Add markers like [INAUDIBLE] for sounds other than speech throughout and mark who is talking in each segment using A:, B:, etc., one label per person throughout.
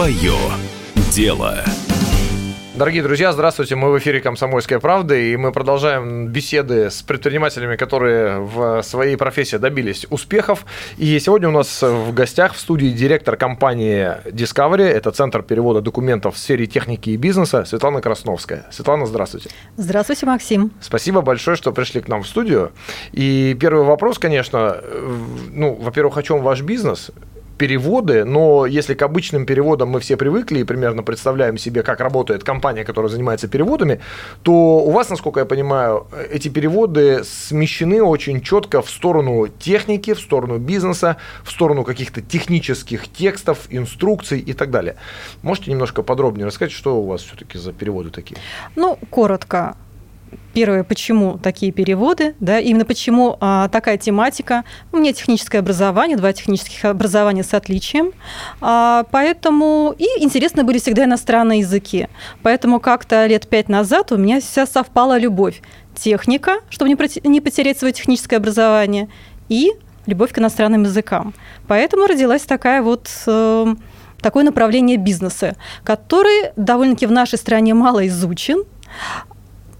A: Свое дело.
B: Дорогие друзья, здравствуйте. Мы в эфире «Комсомольская правда», и мы продолжаем беседы с предпринимателями, которые в своей профессии добились успехов. И сегодня у нас в гостях в студии директор компании Discovery, это Центр перевода документов в сфере техники и бизнеса, Светлана Красновская. Светлана, здравствуйте.
C: Здравствуйте, Максим.
B: Спасибо большое, что пришли к нам в студию. И первый вопрос, конечно, ну, во-первых, о чем ваш бизнес? Переводы, но если к обычным переводам мы все привыкли и примерно представляем себе, как работает компания, которая занимается переводами, то у вас, насколько я понимаю, эти переводы смещены очень четко в сторону техники, в сторону бизнеса, в сторону каких-то технических текстов, инструкций и так далее. Можете немножко подробнее рассказать, что у вас все-таки за переводы такие?
C: Ну, коротко. Первое, почему такие переводы, да, именно почему а, такая тематика. У меня техническое образование, два технических образования с отличием, а, поэтому и интересны были всегда иностранные языки. Поэтому как-то лет пять назад у меня вся совпала любовь. Техника, чтобы не потерять свое техническое образование, и любовь к иностранным языкам. Поэтому родилась такая вот э, такое направление бизнеса, который довольно-таки в нашей стране мало изучен,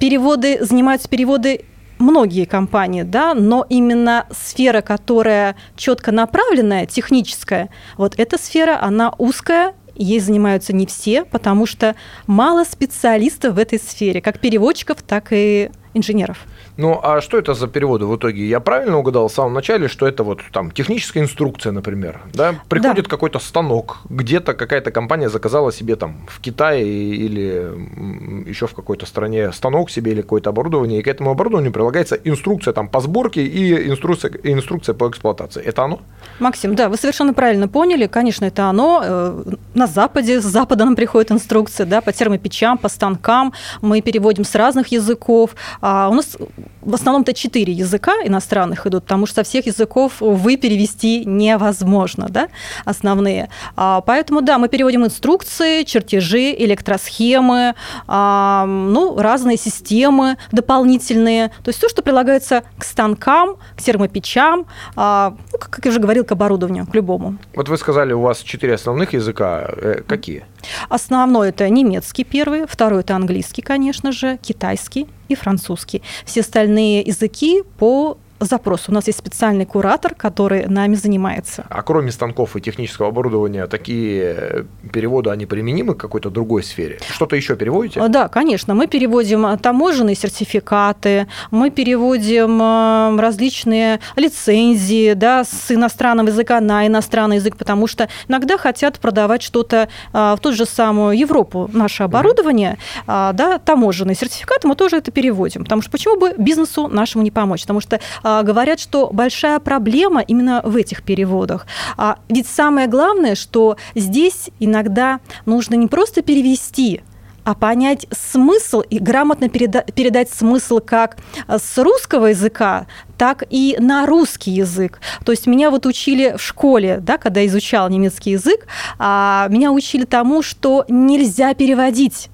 C: переводы, занимаются переводы многие компании, да, но именно сфера, которая четко направленная, техническая, вот эта сфера, она узкая, ей занимаются не все, потому что мало специалистов в этой сфере, как переводчиков, так и инженеров.
B: Ну, а что это за переводы в итоге? Я правильно угадал в самом начале, что это вот там техническая инструкция, например, да? Приходит да. какой-то станок, где-то какая-то компания заказала себе там в Китае или еще в какой-то стране станок себе или какое-то оборудование, и к этому оборудованию прилагается инструкция там по сборке и инструкция, инструкция по эксплуатации. Это оно?
C: Максим, да, вы совершенно правильно поняли. Конечно, это оно. Э, на Западе, с Запада нам приходит инструкция, да, по термопечам, по станкам. Мы переводим с разных языков. А у нас в основном-то четыре языка иностранных идут, потому что со всех языков вы перевести невозможно, да, основные. А, поэтому, да, мы переводим инструкции, чертежи, электросхемы, а, ну, разные системы дополнительные, то есть все, что прилагается к станкам, к термопечам, а, ну, как, как я уже говорил, к оборудованию, к любому.
B: Вот вы сказали, у вас четыре основных языка. Э, какие?
C: Основной это немецкий первый, второй это английский, конечно же, китайский и французский. Все остальные языки по запрос. У нас есть специальный куратор, который нами занимается.
B: А кроме станков и технического оборудования, такие переводы, они применимы к какой-то другой сфере? Что-то еще переводите?
C: Да, конечно. Мы переводим таможенные сертификаты, мы переводим э, различные лицензии да, с иностранного языка на иностранный язык, потому что иногда хотят продавать что-то э, в ту же самую Европу, наше оборудование, mm-hmm. да, таможенные сертификаты, мы тоже это переводим. Потому что почему бы бизнесу нашему не помочь? Потому что говорят, что большая проблема именно в этих переводах. А ведь самое главное, что здесь иногда нужно не просто перевести, а понять смысл и грамотно переда- передать смысл как с русского языка, так и на русский язык. То есть меня вот учили в школе, да, когда изучал немецкий язык, а меня учили тому, что нельзя переводить,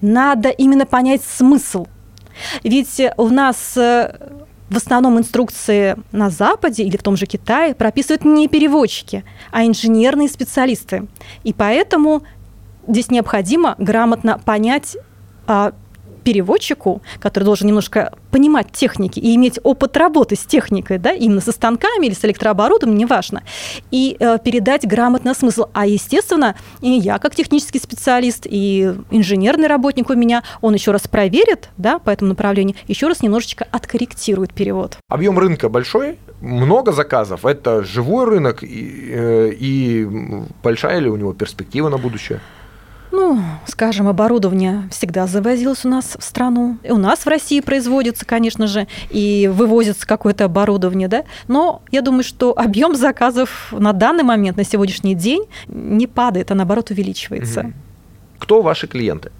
C: надо именно понять смысл. Ведь у нас э, в основном инструкции на Западе или в том же Китае прописывают не переводчики, а инженерные специалисты. И поэтому здесь необходимо грамотно понять а, переводчику, который должен немножко понимать техники и иметь опыт работы с техникой, да, именно со станками или с электрооборудованием, неважно, и э, передать грамотно смысл. А, естественно, и я, как технический специалист, и инженерный работник у меня, он еще раз проверит, да, по этому направлению, еще раз немножечко откорректирует перевод.
B: Объем рынка большой, много заказов, это живой рынок, и, э, и большая ли у него перспектива на будущее?
C: Ну, скажем, оборудование всегда завозилось у нас в страну. И у нас в России производится, конечно же, и вывозится какое-то оборудование, да. Но я думаю, что объем заказов на данный момент, на сегодняшний день, не падает, а наоборот увеличивается.
B: Кто ваши клиенты?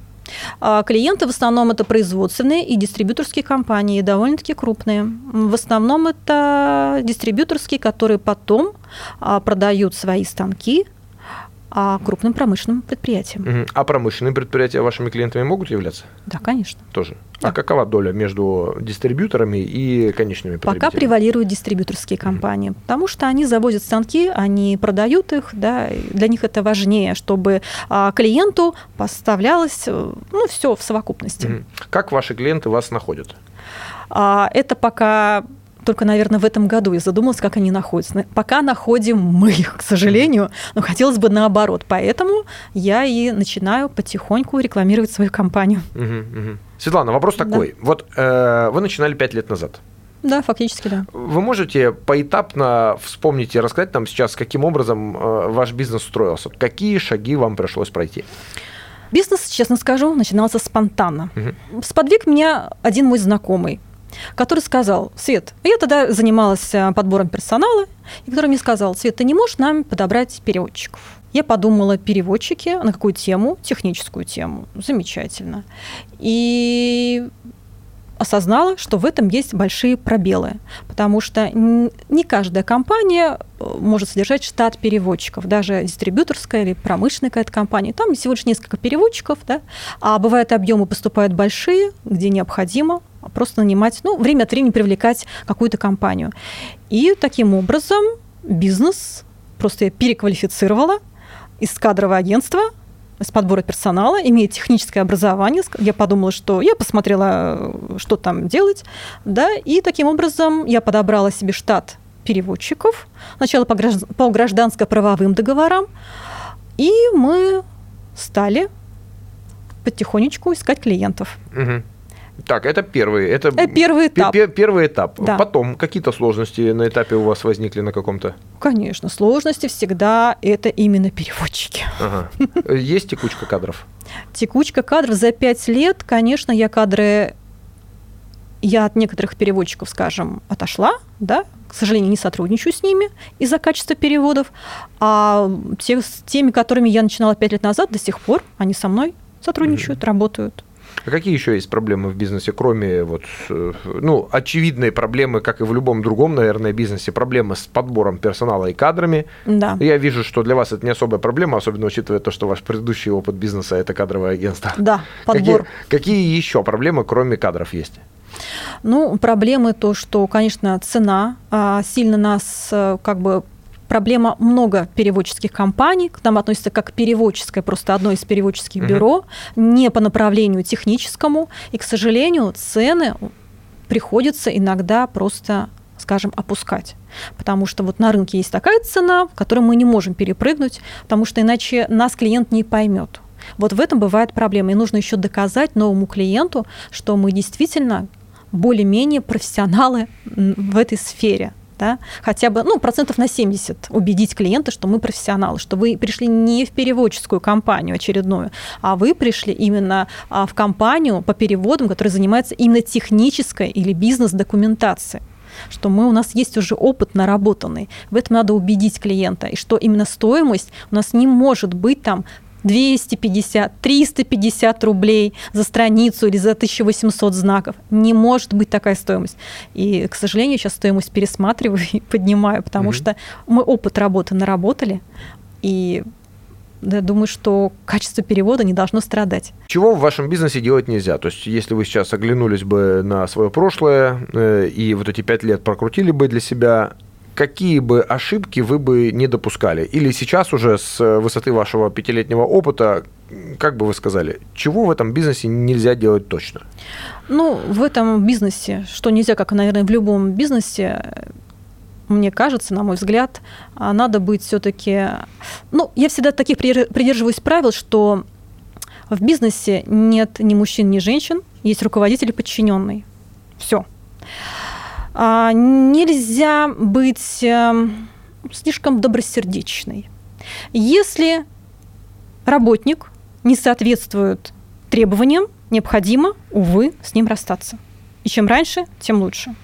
C: А, клиенты в основном это производственные и дистрибьюторские компании, довольно-таки крупные. В основном это дистрибьюторские, которые потом а, продают свои станки а крупным промышленным предприятиям.
B: А промышленные предприятия вашими клиентами могут являться?
C: Да, конечно.
B: Тоже.
C: Да.
B: А какова доля между дистрибьюторами и конечными
C: Пока
B: потребителями?
C: превалируют дистрибьюторские компании, потому что они завозят станки, они продают их, да, для них это важнее, чтобы а, клиенту поставлялось, э, ну, все в совокупности.
B: Мгм. Как ваши клиенты вас находят?
C: А, это пока только, наверное, в этом году я задумалась, как они находятся. На- Пока находим мы их, к сожалению, но хотелось бы наоборот. Поэтому я и начинаю потихоньку рекламировать свою компанию.
B: Мгм, мгм. Светлана, вопрос
C: Да.
B: такой. Вот э, вы начинали пять лет назад.
C: Да, фактически, да.
B: Вы можете поэтапно вспомнить и рассказать нам сейчас, каким образом э, ваш бизнес устроился? Какие шаги вам пришлось пройти?
C: Бизнес, честно скажу, начинался спонтанно.
B: Мгм.
C: Сподвиг меня один мой знакомый, который сказал, Свет, я тогда занималась э, подбором персонала, и который мне сказал, Свет, ты не можешь нам подобрать переводчиков? Я подумала, переводчики, на какую тему? Техническую тему. Замечательно. И осознала, что в этом есть большие пробелы, потому что не каждая компания э, может содержать штат переводчиков, даже дистрибьюторская или промышленная какая-то компания. Там всего лишь несколько переводчиков, да, а бывают объемы поступают большие, где необходимо просто нанимать, ну, время от времени привлекать какую-то компанию. И таким образом бизнес просто я переквалифицировала из кадрового агентства с подбора персонала, имеет техническое образование. Я подумала, что я посмотрела, что там делать, да, и таким образом я подобрала себе штат переводчиков, сначала по, гражд- по гражданско-правовым договорам, и мы стали потихонечку искать клиентов.
B: Мгм. Так, это первый. Это
C: Э, первый
B: пе-
C: этап.
B: пе- первый этап.
C: Да.
B: Потом какие-то сложности на этапе у вас возникли на каком-то?
C: Конечно, сложности всегда это именно переводчики.
B: Ага. Есть текучка кадров?
C: Текучка кадров за пять лет, конечно, я кадры, я от некоторых переводчиков, скажем, отошла, да, к сожалению, не сотрудничаю с ними из-за качества переводов, а те, с теми, которыми я начинала пять лет назад, до сих пор они со мной сотрудничают, работают.
B: А какие еще есть проблемы в бизнесе, кроме вот, э, ну, очевидной проблемы, как и в любом другом, наверное, бизнесе, проблемы с подбором персонала и кадрами?
C: Да.
B: Я вижу, что для вас это не особая проблема, особенно учитывая то, что ваш предыдущий опыт бизнеса – это кадровое агентство. [LAUGHS]
C: Да, подбор.
B: Какие, какие еще проблемы, кроме кадров, есть?
C: Ну, проблемы то, что, конечно, цена а, сильно нас э, как бы проблема много переводческих компаний, к нам относится как переводческое, просто одно из переводческих бюро, не по направлению техническому, и, к сожалению, цены приходится иногда просто скажем, опускать. Потому что вот на рынке есть такая цена, в которой мы не можем перепрыгнуть, потому что иначе нас клиент не поймет. Вот в этом бывает проблема. И нужно еще доказать новому клиенту, что мы действительно более-менее профессионалы в этой сфере. Да? Хотя бы ну, процентов на 70 убедить клиента, что мы профессионалы, что вы пришли не в переводческую компанию очередную, а вы пришли именно а, в компанию по переводам, которая занимается именно технической или бизнес-документацией что мы, у нас есть уже опыт наработанный. В этом надо убедить клиента. И что именно стоимость у нас не может быть там 250, 350 рублей за страницу или за 1800 знаков. Не может быть такая стоимость. И, к сожалению, сейчас стоимость пересматриваю и поднимаю, потому
B: Мгм.
C: что мы опыт работы наработали, и я думаю, что качество перевода не должно страдать.
B: Чего в вашем бизнесе делать нельзя? То есть, если вы сейчас оглянулись бы на свое прошлое э, и вот эти пять лет прокрутили бы для себя, какие бы ошибки вы бы не допускали? Или сейчас уже с высоты вашего пятилетнего опыта, как бы вы сказали, чего в этом бизнесе нельзя делать точно?
C: Ну, в этом бизнесе, что нельзя, как, наверное, в любом бизнесе, мне кажется, на мой взгляд, а, надо быть все-таки... Ну, я всегда таких придер- придерживаюсь правил, что в бизнесе нет ни мужчин, ни женщин, есть руководитель и подчиненный. Все. Нельзя быть эм, слишком добросердечной. Если работник не соответствует требованиям, необходимо, увы, с ним расстаться. И чем раньше, тем лучше.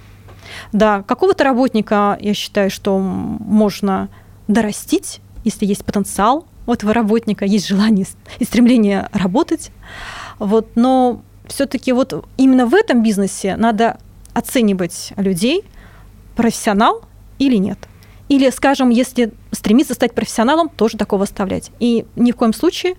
C: Да, какого-то работника, я считаю, что можно дорастить, если есть потенциал у этого работника, есть желание и стремление работать. Вот, но все-таки вот именно в этом бизнесе надо оценивать людей, профессионал или нет. Или, скажем, если стремиться стать профессионалом, тоже такого оставлять. И ни в коем случае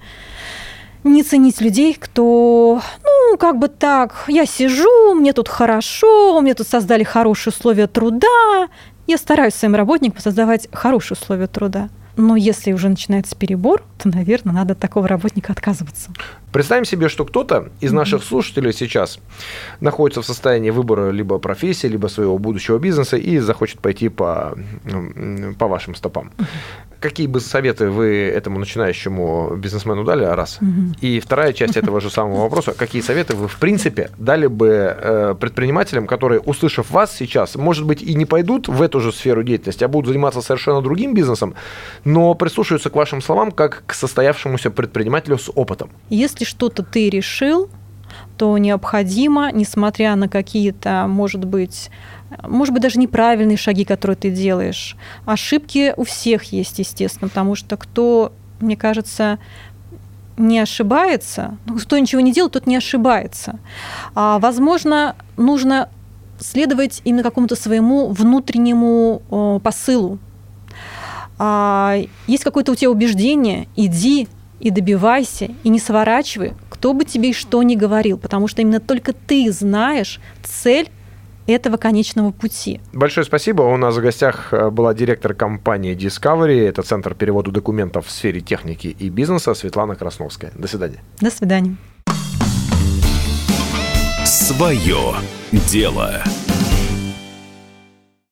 C: не ценить людей, кто, ну, как бы так, я сижу, мне тут хорошо, мне тут создали хорошие условия труда, я стараюсь своим работникам создавать хорошие условия труда. Но если уже начинается перебор, то, наверное, надо от такого работника отказываться.
B: Представим себе, что кто-то из наших слушателей сейчас находится в состоянии выбора либо профессии, либо своего будущего бизнеса и захочет пойти по, по вашим стопам. Какие бы советы вы этому начинающему бизнесмену дали, раз? И вторая часть этого же самого вопроса, какие советы вы, в принципе, дали бы э, предпринимателям, которые, услышав вас сейчас, может быть, и не пойдут в эту же сферу деятельности, а будут заниматься совершенно другим бизнесом, но прислушаются к вашим словам как к состоявшемуся предпринимателю с опытом?
C: Если что-то ты решил, то необходимо, несмотря на какие-то, может быть, может быть, даже неправильные шаги, которые ты делаешь. Ошибки у всех есть, естественно, потому что кто, мне кажется, не ошибается, ну, кто ничего не делает, тот не ошибается. А, возможно, нужно следовать именно какому-то своему внутреннему о, посылу. А, есть какое-то у тебя убеждение, иди и добивайся, и не сворачивай, кто бы тебе и что ни говорил, потому что именно только ты знаешь цель этого конечного пути.
B: Большое спасибо. У нас в гостях э, была директор компании Discovery. Это Центр перевода документов в сфере техники и бизнеса Светлана Красновская. До свидания.
C: До свидания.
A: Свое дело.